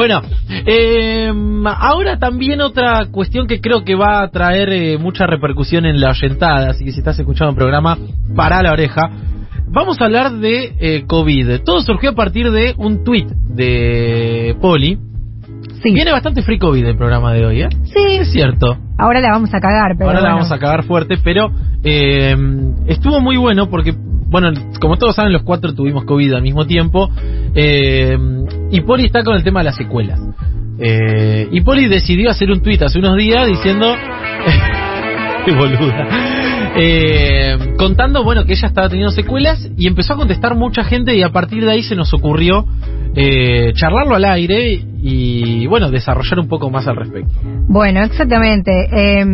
Bueno, eh, ahora también otra cuestión que creo que va a traer eh, mucha repercusión en la oyentada, así que si estás escuchando el programa, para la oreja. Vamos a hablar de eh, COVID. Todo surgió a partir de un tuit de Poli. Sí. Viene bastante free COVID el programa de hoy, ¿eh? Sí. Es cierto. Ahora la vamos a cagar, pero. Ahora la bueno. vamos a cagar fuerte, pero eh, estuvo muy bueno porque, bueno, como todos saben, los cuatro tuvimos COVID al mismo tiempo. Eh, y Poli está con el tema de las secuelas. Eh, y Poli decidió hacer un tuit hace unos días diciendo. Qué boluda. Eh, contando, bueno, que ella estaba teniendo secuelas y empezó a contestar mucha gente y a partir de ahí se nos ocurrió eh, charlarlo al aire y, bueno, desarrollar un poco más al respecto. Bueno, exactamente. Eh,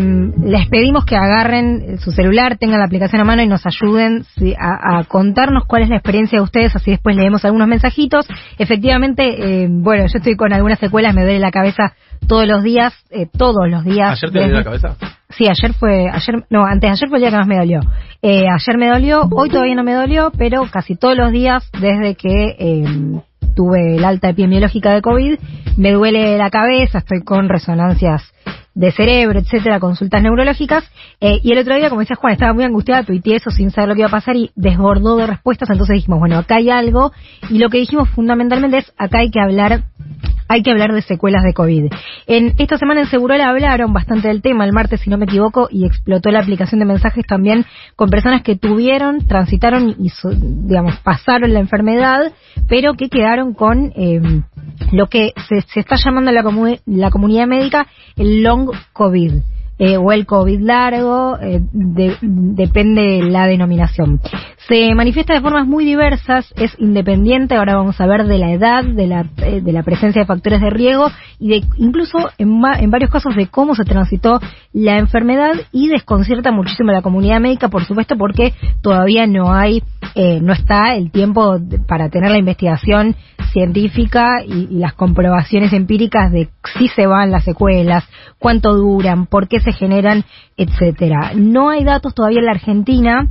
les pedimos que agarren su celular, tengan la aplicación a mano y nos ayuden a, a contarnos cuál es la experiencia de ustedes, así después leemos algunos mensajitos. Efectivamente, eh, bueno, yo estoy con algunas secuelas, me duele la cabeza todos los días, eh, todos los días. ¿Ayer te dolió la Desde- cabeza? Sí, ayer fue, ayer, no, antes de ayer fue el día que más me dolió. Eh, ayer me dolió, hoy todavía no me dolió, pero casi todos los días desde que eh, tuve el alta epidemiológica de COVID, me duele la cabeza, estoy con resonancias de cerebro, etcétera, consultas neurológicas. Eh, y el otro día, como decía Juan, estaba muy angustiada, tuiteé eso sin saber lo que iba a pasar y desbordó de respuestas, entonces dijimos, bueno, acá hay algo. Y lo que dijimos fundamentalmente es, acá hay que hablar hay que hablar de secuelas de COVID. En esta semana en Segurola hablaron bastante del tema, el martes si no me equivoco, y explotó la aplicación de mensajes también con personas que tuvieron, transitaron y, digamos, pasaron la enfermedad, pero que quedaron con eh, lo que se, se está llamando la, comu- la comunidad médica el long COVID. Eh, o el COVID largo, eh, de- depende de la denominación. Se manifiesta de formas muy diversas, es independiente, ahora vamos a ver de la edad, de la, eh, de la presencia de factores de riesgo y de incluso en, en varios casos de cómo se transitó la enfermedad y desconcierta muchísimo a la comunidad médica, por supuesto, porque todavía no hay, eh, no está el tiempo para tener la investigación científica y, y las comprobaciones empíricas de si se van las secuelas, cuánto duran, por qué se generan, etcétera. No hay datos todavía en la Argentina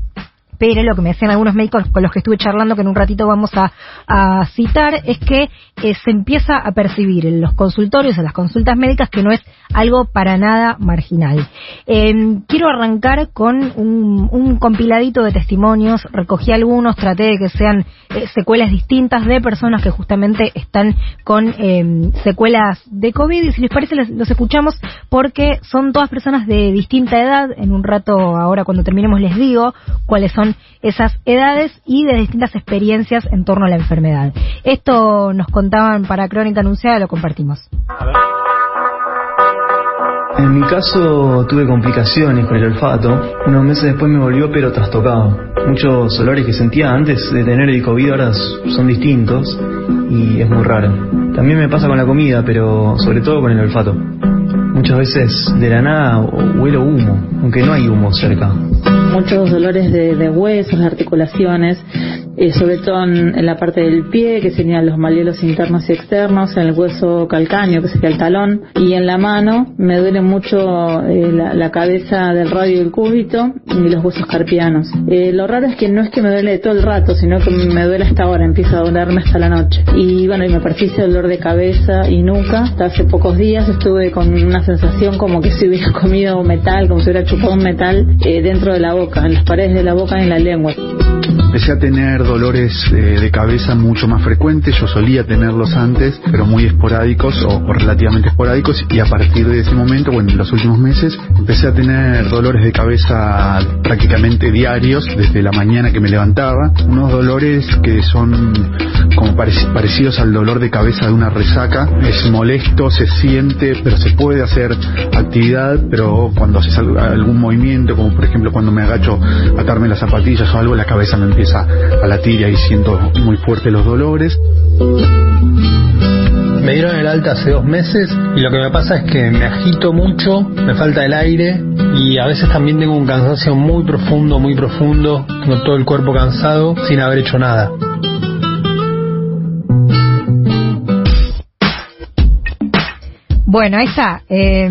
pero lo que me decían algunos médicos con los que estuve charlando, que en un ratito vamos a, a citar, es que eh, se empieza a percibir en los consultorios, en las consultas médicas, que no es algo para nada marginal. Eh, quiero arrancar con un, compiladito de testimonios, recogí algunos, traté de que sean eh, secuelas distintas de personas que justamente están con eh, secuelas de COVID, y si les parece les- los escuchamos porque son todas personas de distinta edad, en un rato ahora cuando terminemos les digo cuáles son esas edades y de distintas experiencias en torno a la enfermedad. Esto nos contaban para Crónica Anunciada, lo compartimos. En mi caso tuve complicaciones con el olfato. Unos meses después me volvió pero trastocado. Muchos olores que sentía antes de tener el COVID ahora son distintos y es muy raro. También me pasa con la comida, pero sobre todo con el olfato. Muchas veces de la nada huelo humo, aunque no hay humo cerca. muchos dolores de, huesos, articulaciones, eh, sobre todo en, la parte del pie, que serían los malleolos internos y externos, en el hueso calcáneo, que sería el talón, y en la mano me duele mucho eh, la, la cabeza del radio del cúbito y los huesos carpianos. Eh, lo raro es que no es que me duele todo el rato, sino que me duele hasta ahora, empieza a dolerme hasta la noche. Y bueno, y me persiste dolor de cabeza y nuca. Hasta hace pocos días estuve con una sensación como que si hubiera comido metal, como si hubiera chupado un metal eh, dentro de la boca, en las paredes de la boca y en la lengua. Empecé a tener dolores eh, de cabeza mucho más frecuentes, yo solía tenerlos antes, pero muy esporádicos o, relativamente esporádicos. Y a partir de ese momento, bueno, en los últimos meses, empecé a tener dolores de cabeza prácticamente diarios desde la mañana que me levantaba, unos dolores que son como parec- parecidos al dolor de cabeza de una resaca, es molesto, se siente, pero se puede hacer actividad, pero cuando haces al- algún movimiento, como por ejemplo cuando me agacho a atarme las zapatillas o algo, la cabeza me empieza a latir y ahí siento muy fuerte los dolores. Me dieron el alta hace dos meses y lo que me pasa es que me agito mucho, me falta el aire y a veces también tengo un cansancio muy profundo, muy profundo, tengo todo el cuerpo cansado sin haber hecho nada. Bueno, ahí está. Eh,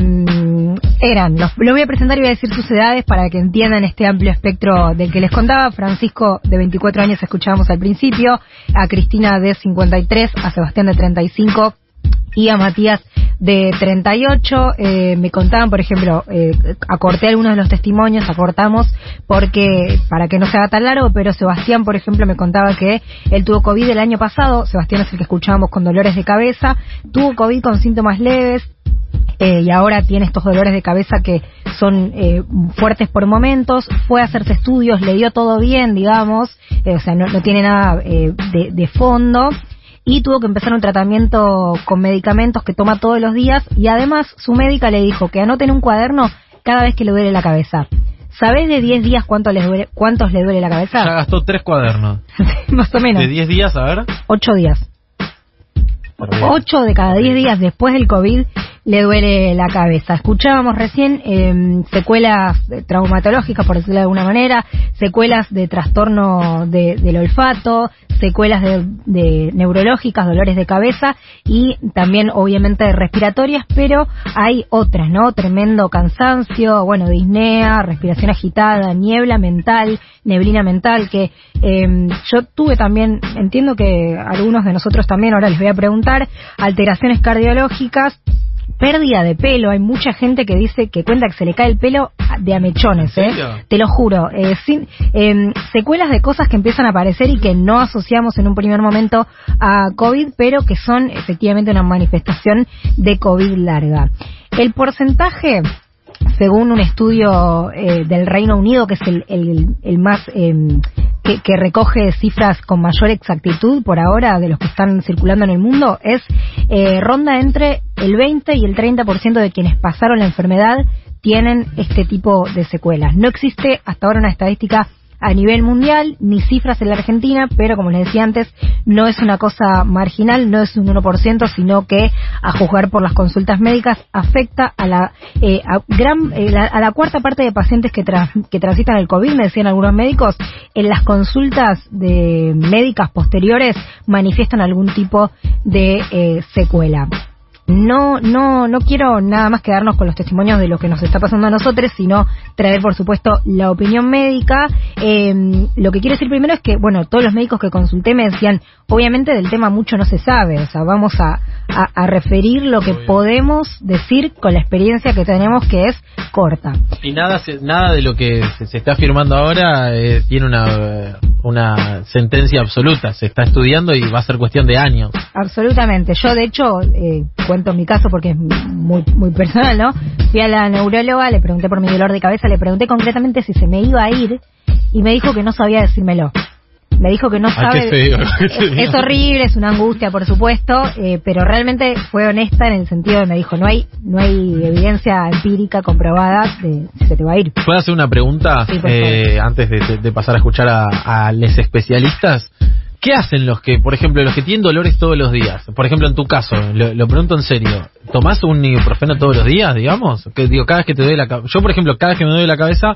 eran, los, lo voy a presentar y voy a decir sus edades para que entiendan este amplio espectro del que les contaba. Francisco, de 24 años, escuchábamos al principio, a Cristina, de 53, a Sebastián, de 35, y a Matías de 38. Eh, me contaban, por ejemplo, eh, acorté algunos de los testimonios, acortamos porque para que no se haga tan largo, pero Sebastián, por ejemplo, me contaba que él tuvo COVID el año pasado, Sebastián es el que escuchábamos con dolores de cabeza, tuvo COVID con síntomas leves, eh, y ahora tiene estos dolores de cabeza que son eh, fuertes por momentos, fue a hacerse estudios, le dio todo bien, digamos, eh, o sea, no, no tiene nada eh, de, de fondo y tuvo que empezar un tratamiento con medicamentos que toma todos los días y además su médica le dijo que anote en un cuaderno cada vez que le duele la cabeza. ¿Sabés de 10 días cuánto les duele, cuántos le duele la Ya cabeza? gastó tres cuadernos. Más o menos. De 10 días, a ver. 8 días. 8 de cada 10 días después del COVID le duele la cabeza. Escuchábamos recién eh, secuelas traumatológicas, por decirlo de alguna manera, secuelas de trastorno de- del olfato, secuelas de, de neurológicas, dolores de cabeza y también obviamente respiratorias, pero hay otras, ¿no? Tremendo cansancio, bueno, disnea, respiración agitada, niebla mental, neblina mental, que eh, yo tuve también, entiendo que algunos de nosotros también, ahora les voy a preguntar, alteraciones cardiológicas, pérdida de pelo. Hay mucha gente que dice que cuenta que se le cae el pelo de amechones, ¿En ¿eh? Te lo juro. Eh, sin, eh, secuelas de cosas que empiezan a aparecer y que no asociamos en un primer momento a COVID, pero que son efectivamente una manifestación de COVID larga. El porcentaje según un estudio eh, del Reino Unido, que es el, el- el más eh, que, que recoge cifras con mayor exactitud por ahora de los que están circulando en el mundo, es eh, ronda entre el 20 y el 30% de quienes pasaron la enfermedad tienen este tipo de secuelas. No existe hasta ahora una estadística a nivel mundial, ni cifras en la Argentina, pero como les decía antes, no es una cosa marginal, no es un 1%, sino que, a juzgar por las consultas médicas, afecta a la, eh, a gran, eh, la- a la cuarta parte de pacientes que, que transitan el COVID, me decían algunos médicos, en las consultas de médicas posteriores manifiestan algún tipo de eh, secuela no, no, no quiero nada más quedarnos con los testimonios de lo que nos está pasando a nosotros, sino traer, por supuesto, la opinión médica. Eh, lo que quiero decir primero es que, bueno, todos los médicos que consulté me decían, obviamente del tema mucho no se sabe, o sea, vamos a, a, a referir lo que podemos decir con la experiencia que tenemos, que es corta. Y nada, se- nada de lo que se, se está afirmando ahora eh, tiene una, una sentencia absoluta. Se está estudiando y va a ser cuestión de años. Absolutamente. Yo, de hecho, eh, cuento mi caso porque es muy, muy personal, ¿no? Fui a la neuróloga, le pregunté por mi dolor de cabeza, le pregunté concretamente si se me iba a ir y me dijo que no sabía decírmelo. Me dijo que no Ay, sabe. qué feo. Es, es horrible, es una angustia, por supuesto, eh, pero realmente fue honesta en el sentido de me dijo no hay no hay evidencia empírica comprobada de si se te va a ir. ¿Puedo hacer una pregunta Sí, eh, antes de, de- de pasar a escuchar a, a los especialistas? ¿Qué hacen los que, por ejemplo, los que tienen dolores todos los días? Por ejemplo, en tu caso, lo, lo pregunto en serio. ¿Tomás un ibuprofeno todos los días, digamos? Que digo, cada vez que te duele la cabeza. Yo, por ejemplo, cada vez que me duele la cabeza,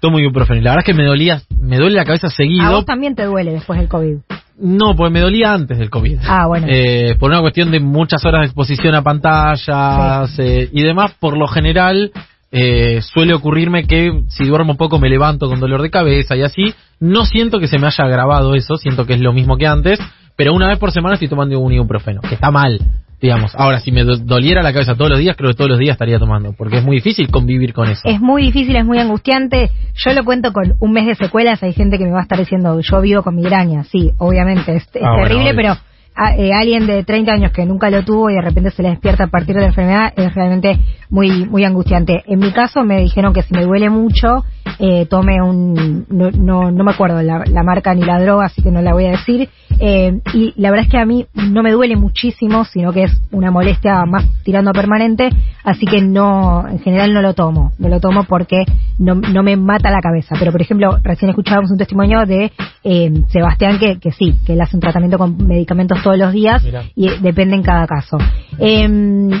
tomo ibuprofeno. La verdad es que me dolía, me duele la cabeza A seguido. vos también te duele después del COVID. No, porque me dolía antes del COVID. Ah, bueno. Eh, por una cuestión de muchas horas de exposición a pantallas eh, y demás, por lo general eh, suele ocurrirme que si duermo poco me levanto con dolor de cabeza y así. No siento que se me haya agravado eso, siento que es lo mismo que antes, pero una vez por semana estoy tomando un ibuprofeno, que está mal, digamos. Ahora, si me do- doliera la cabeza todos los días, creo que todos los días estaría tomando, porque es muy difícil convivir con eso. Es muy difícil, es muy angustiante. Yo lo cuento con un mes de secuelas. Hay gente que me va a estar diciendo, yo vivo con migraña. Sí, obviamente, es, es Ah, terrible, pero a- eh, alguien de 30 años que nunca lo tuvo y de repente se le despierta a partir de la enfermedad es realmente muy muy angustiante. En mi caso me dijeron que si me duele mucho, eh, tome un... No, no, no me acuerdo la, la marca ni la droga, así que no la voy a decir. Eh, y la verdad es que a mí no me duele muchísimo, sino que es una molestia más tirando a permanente, así que no, en general no lo tomo. No lo tomo porque no, no me mata la cabeza. Pero, por ejemplo, recién escuchábamos un testimonio de eh, Sebastián que, que sí, que él hace un tratamiento con medicamentos todos los días Mirá. y depende en cada caso. Eh,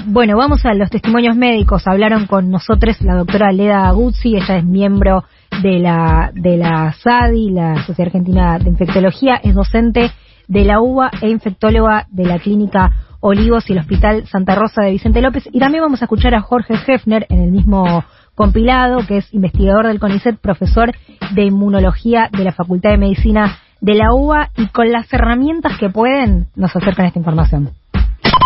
bueno, vamos a los testimonios médicos. Hablaron con nosotros la doctora Leda Guzzi, ella es miembro de la, de la SADI, la Sociedad Argentina de Infectología, es docente de la UBA e infectóloga de la Clínica Olivos y el Hospital Santa Rosa de Vicente López. Y también vamos a escuchar a Jorge Hefner en el mismo compilado, que es investigador del CONICET, profesor de inmunología de la Facultad de Medicina de la UBA y con las herramientas que pueden nos acercan esta información.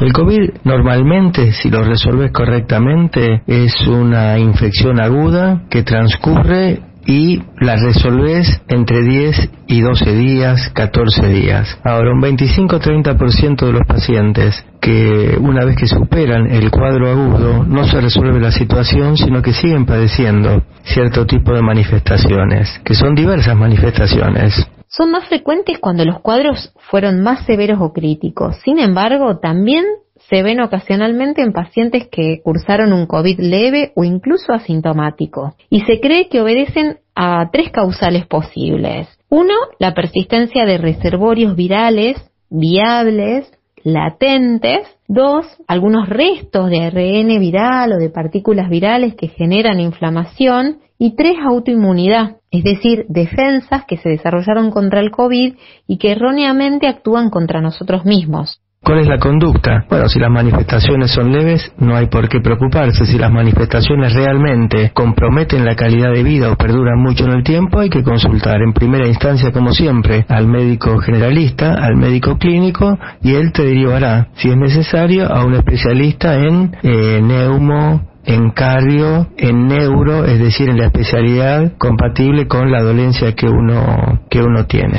El COVID normalmente, si lo resolves correctamente, es una infección aguda que transcurre y la resolves entre 10 y 12 días, 14 días. Ahora, un 25-30% de los pacientes que una vez que superan el cuadro agudo no se resuelve la situación, sino que siguen padeciendo cierto tipo de manifestaciones, que son diversas manifestaciones. Son más frecuentes cuando los cuadros fueron más severos o críticos. Sin embargo, también se ven ocasionalmente en pacientes que cursaron un COVID leve o incluso asintomático. Y se cree que obedecen a tres causales posibles. Uno, la persistencia de reservorios virales viables, latentes. Dos, algunos restos de ARN viral o de partículas virales que generan inflamación. Y tres, autoinmunidad, es decir, defensas que se desarrollaron contra el COVID y que erróneamente actúan contra nosotros mismos. ¿Cuál es la conducta? Bueno, si las manifestaciones son leves, no hay por qué preocuparse. Si las manifestaciones realmente comprometen la calidad de vida o perduran mucho en el tiempo, hay que consultar en primera instancia, como siempre, al médico generalista, al médico clínico, y él te derivará, si es necesario, a un especialista en eh, neumo, en cardio, en neuro, es decir, en la especialidad compatible con la dolencia que uno, que uno tiene.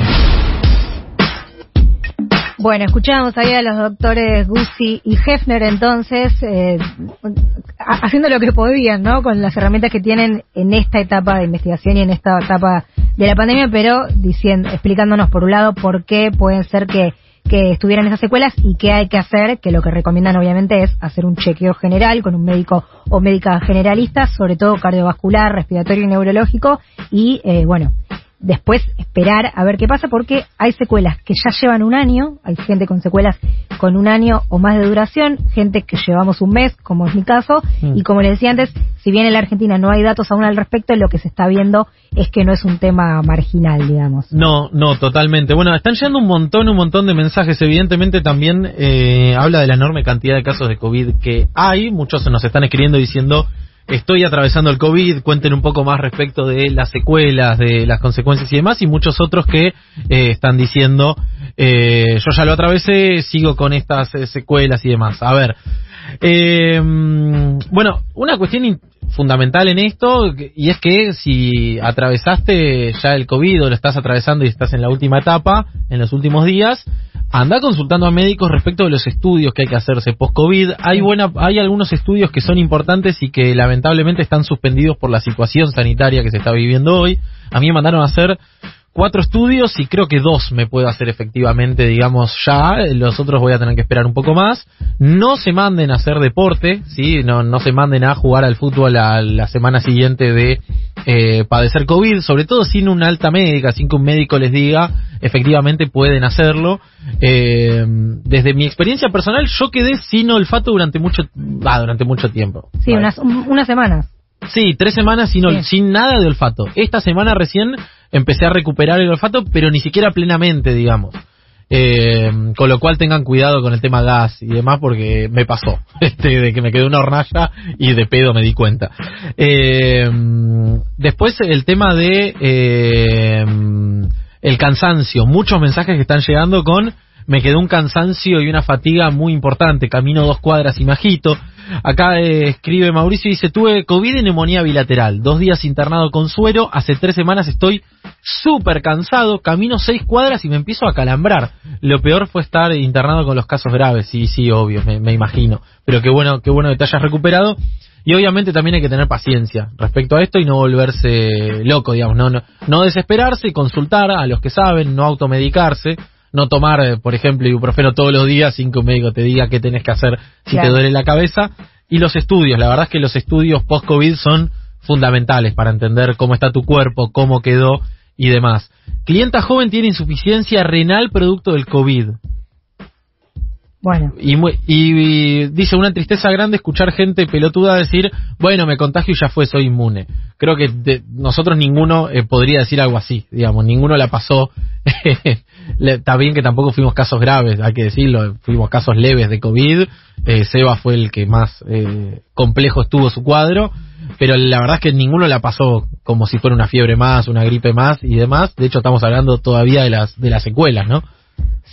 Bueno, escuchábamos ahí a los doctores Guzzi y Hefner entonces, eh, haciendo lo que podían, ¿no? Con las herramientas que tienen en esta etapa de investigación y en esta etapa de la pandemia, pero diciendo, explicándonos por un lado por qué pueden ser que, que estuvieran esas secuelas y qué hay que hacer, que lo que recomiendan obviamente es hacer un chequeo general con un médico o médica generalista, sobre todo cardiovascular, respiratorio y neurológico, y eh, bueno, después esperar a ver qué pasa porque hay secuelas que ya llevan un año, hay gente con secuelas con un año o más de duración, gente que llevamos un mes, como es mi caso, Mm. y como le decía antes, si bien en la Argentina no hay datos aún al respecto, lo que se está viendo es que no es un tema marginal, digamos. No, no, totalmente. Bueno, están llegando un montón, un montón de mensajes. Evidentemente también eh, habla de la enorme cantidad de casos de COVID que hay. Muchos nos están escribiendo diciendo, estoy atravesando el COVID, cuenten un poco más respecto de las secuelas, de las consecuencias y demás. Y muchos otros que eh, están diciendo, eh, yo ya lo atravesé, sigo con estas eh, secuelas y demás. A ver, eh, bueno, una cuestión fundamental en esto, y es que si atravesaste ya el COVID o lo estás atravesando y estás en la última etapa, en los últimos días, anda consultando a médicos respecto de los estudios que hay que hacerse post-COVID. Hay, buena, hay algunos estudios que son importantes y que lamentablemente están suspendidos por la situación sanitaria que se está viviendo hoy. A mí me mandaron a hacer cuatro estudios y creo que dos me puedo hacer efectivamente, digamos, ya. Los otros voy a tener que esperar un poco más. No se manden a hacer deporte, ¿sí? No, no se manden a jugar al fútbol a la semana siguiente de eh, padecer COVID, sobre todo sin una alta médica, sin que un médico les diga, efectivamente pueden hacerlo. Eh, desde mi experiencia personal, yo quedé sin olfato durante mucho, ah, durante mucho tiempo. Sí, unas, un- unas semanas. Sí, tres semanas sin, ol- sin nada de olfato. Esta semana recién empecé a recuperar el olfato, pero ni siquiera plenamente, digamos. Eh, con lo cual tengan cuidado con el tema gas y demás, porque me pasó. Este, de que me quedó una hornalla y de pedo me di cuenta. Eh, después el tema de eh, el cansancio. Muchos mensajes que están llegando con me quedó un cansancio y una fatiga muy importante. Camino dos cuadras y me agito. Acá eh, escribe Mauricio y dice, tuve COVID y neumonía bilateral. Dos días internado con suero. Hace tres semanas estoy súper cansado. Camino seis cuadras y me empiezo a calambrar. Lo peor fue estar internado con los casos graves. Sí, sí, obvio, me, imagino. Pero qué bueno, qué bueno que te hayas recuperado. Y obviamente también hay que tener paciencia respecto a esto y no volverse loco, digamos, no, no, no desesperarse consultar a los que saben, no automedicarse, no tomar, eh, por ejemplo, ibuprofeno todos los días sin que un médico te diga qué tenés que hacer si Claro. te duele la cabeza. Y los estudios, la verdad es que los estudios post-COVID son fundamentales para entender cómo está tu cuerpo, cómo quedó y demás. Clienta joven tiene insuficiencia renal producto del COVID. Bueno, Y, mu- y- dice una tristeza grande escuchar gente pelotuda decir, bueno, me contagio y ya fue, soy inmune. Creo que de- nosotros ninguno eh, podría decir algo así, digamos, ninguno la pasó. Está bien que tampoco fuimos casos graves, hay que decirlo, fuimos casos leves de COVID. Eh, Seba fue el que más eh, complejo estuvo su cuadro, pero la verdad es que ninguno la pasó como si fuera una fiebre más, una gripe más y demás. De hecho, estamos hablando todavía de las, de las secuelas, ¿no?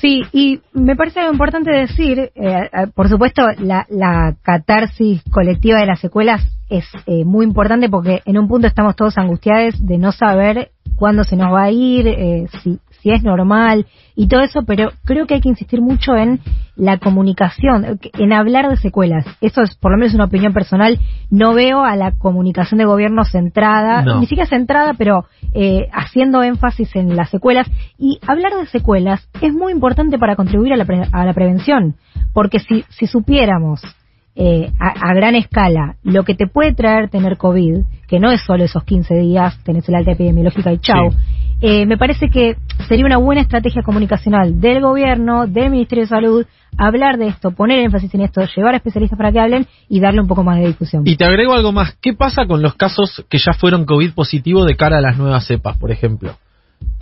Sí, y me parece importante decir, eh, por supuesto, la, la, catarsis colectiva de las secuelas es eh, muy importante porque en un punto estamos todos angustiados de no saber cuándo se nos va a ir, eh, si, si es normal y todo eso, pero creo que hay que insistir mucho en la comunicación, en hablar de secuelas. Eso es por lo menos una opinión personal. No veo a la comunicación de gobierno centrada, No. ni siquiera centrada, pero eh, haciendo énfasis en las secuelas. Y hablar de secuelas es muy importante para contribuir a la, pre- a la prevención, porque si, si supiéramos eh, a, a gran escala lo que te puede traer tener COVID, que no es solo esos 15 días, tenés el alta epidemiológica y chau, Sí. eh, me parece que sería una buena estrategia comunicacional del gobierno, del Ministerio de Salud, hablar de esto, poner énfasis en esto, llevar a especialistas para que hablen y darle un poco más de difusión. Y te agrego algo más. ¿Qué pasa con los casos que ya fueron COVID positivo de cara a las nuevas cepas, por ejemplo?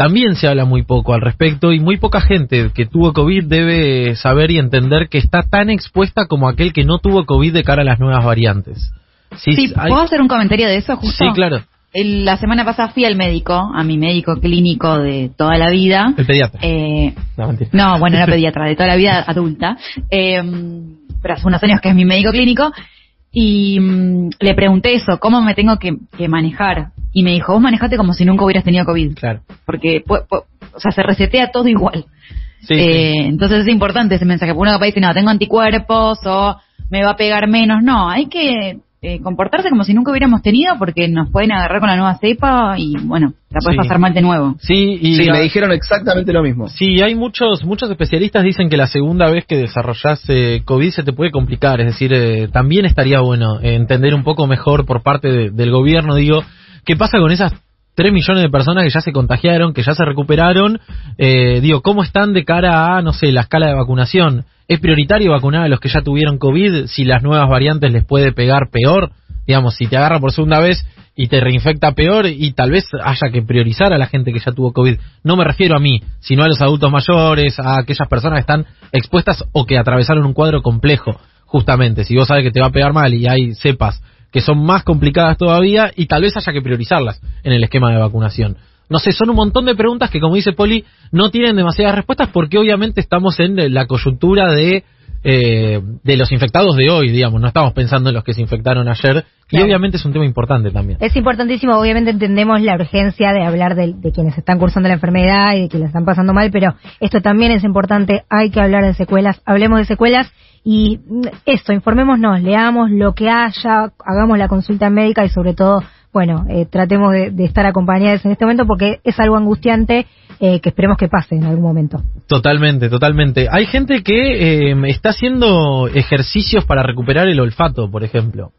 También se habla muy poco al respecto y muy poca gente que tuvo COVID debe saber y entender que está tan expuesta como aquel que no tuvo COVID de cara a las nuevas variantes. Sí, Sí, hay- ¿puedo hacer un comentario de eso justo? sí claro. El- la semana pasada fui al médico, a mi médico clínico de toda la vida. El pediatra. Eh, no, bueno, era pediatra, de toda la vida adulta. Eh, pero hace unos años que es mi médico clínico. Y mm, le pregunté eso, ¿cómo me tengo que, que manejar? Y me dijo, vos manejate como si nunca hubieras tenido COVID. Claro. Porque, pu- pu- o sea, se resetea todo igual. Sí, Eh, sí. Entonces es importante ese mensaje. Porque uno capaz dice, no, tengo anticuerpos o me va a pegar menos. No, hay que eh, comportarse como si nunca hubiéramos tenido porque nos pueden agarrar con la nueva cepa y bueno, la puedes Sí. pasar mal de nuevo. Sí, y Sí, me dijeron exactamente lo mismo. Sí, hay muchos muchos especialistas dicen que la segunda vez que desarrollas eh, COVID se te puede complicar, es decir, eh, también estaría bueno entender un poco mejor por parte de- del gobierno, digo, qué pasa con esas 3 millones de personas que ya se contagiaron, que ya se recuperaron, eh, digo, ¿cómo están de cara a, no sé, la escala de vacunación? ¿Es prioritario vacunar a los que ya tuvieron COVID si las nuevas variantes les puede pegar peor? Digamos, si te agarra por segunda vez y te reinfecta peor y tal vez haya que priorizar a la gente que ya tuvo COVID. No me refiero a mí, sino a los adultos mayores, a aquellas personas que están expuestas o que atravesaron un cuadro complejo, justamente. Si vos sabes que te va a pegar mal y hay cepas que son más complicadas todavía y tal vez haya que priorizarlas en el esquema de vacunación. No sé, son un montón de preguntas que, como dice Poli, no tienen demasiadas respuestas porque obviamente estamos en la coyuntura de, eh, de los infectados de hoy, digamos. No estamos pensando en los que se infectaron ayer y obviamente es un tema importante también. Es importantísimo, obviamente entendemos la urgencia de hablar de, de quienes están cursando la enfermedad y de quienes la están pasando mal, pero esto también es importante, hay que hablar de secuelas, hablemos de secuelas y mm, esto, informémonos, leamos lo que haya, hagamos la consulta médica y sobre todo, bueno, eh, tratemos de, estar acompañados en este momento porque es algo angustiante eh, que esperemos que pase en algún momento. Totalmente, totalmente. Hay gente que eh, está haciendo ejercicios para recuperar el olfato, por ejemplo.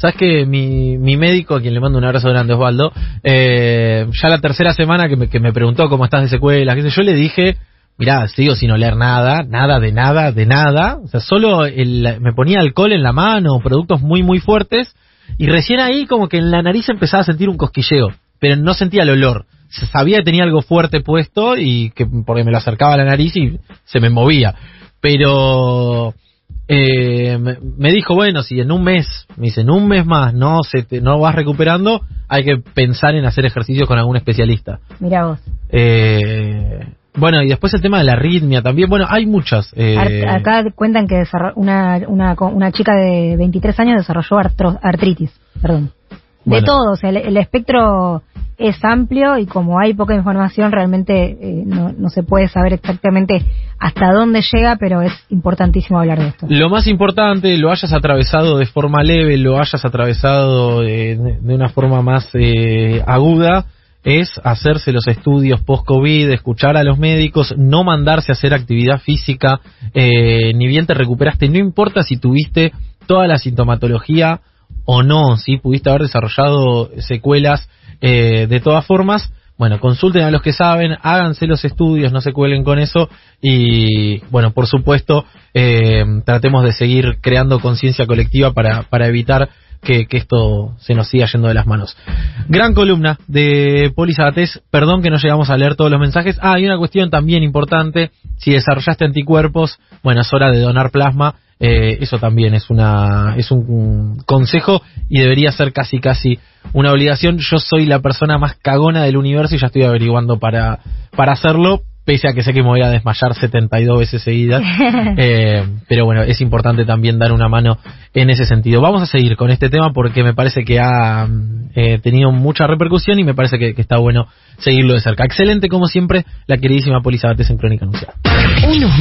Sabes que mi, mi médico, a quien le mando un abrazo grande, Osvaldo, eh, ya la tercera semana que me, que me preguntó cómo estás de secuelas, yo, le dije, mirá, sigo sin oler nada, nada de nada, de nada. O sea, solo el- me ponía alcohol en la mano, productos muy, muy fuertes, y recién ahí como que en la nariz empezaba a sentir un cosquilleo, pero no sentía el olor. Sabía que tenía algo fuerte puesto y que porque me lo acercaba a la nariz y se me movía. Pero eh, me, me dijo, bueno, si en un mes, me dice, en un mes más no se te, no vas recuperando, hay que pensar en hacer ejercicios con algún especialista. Mira vos. Eh, bueno, y después el tema de la arritmia también. Bueno, hay muchas. eh, acá cuentan que una, una, una chica de 23 años desarrolló artro- artritis. Perdón. De todo, o sea, el, el espectro es amplio y como hay poca información, realmente eh, no, no se puede saber exactamente hasta dónde llega, pero es importantísimo hablar de esto. Lo más importante, lo hayas atravesado de forma leve, lo hayas atravesado eh, de una forma más eh, aguda, es hacerse los estudios post-COVID, escuchar a los médicos, no mandarse a hacer actividad física, eh, ni bien te recuperaste, no importa si tuviste toda la sintomatología o no, si pudiste haber desarrollado secuelas eh, de todas formas, bueno, consulten a los que saben, háganse los estudios, no se cuelen con eso y, bueno, por supuesto, eh, tratemos de seguir creando conciencia colectiva para, para evitar que, que esto se nos siga yendo de las manos. Gran columna de Poli perdón que no llegamos a leer todos los mensajes. Ah, hay una cuestión también importante, si desarrollaste anticuerpos, bueno, es hora de donar plasma. Eh, eso también es una es un consejo y debería ser casi casi una obligación. Yo soy la persona más cagona del universo y ya estoy averiguando para para hacerlo, pese a que sé que me voy a desmayar 72 veces seguidas. Eh, pero bueno, es importante también dar una mano en ese sentido. Vamos a seguir con este tema porque me parece que ha eh, tenido mucha repercusión y me parece que, que está bueno seguirlo de cerca. Excelente, como siempre, la queridísima Poli Sabates en Crónica Anunciada. Unos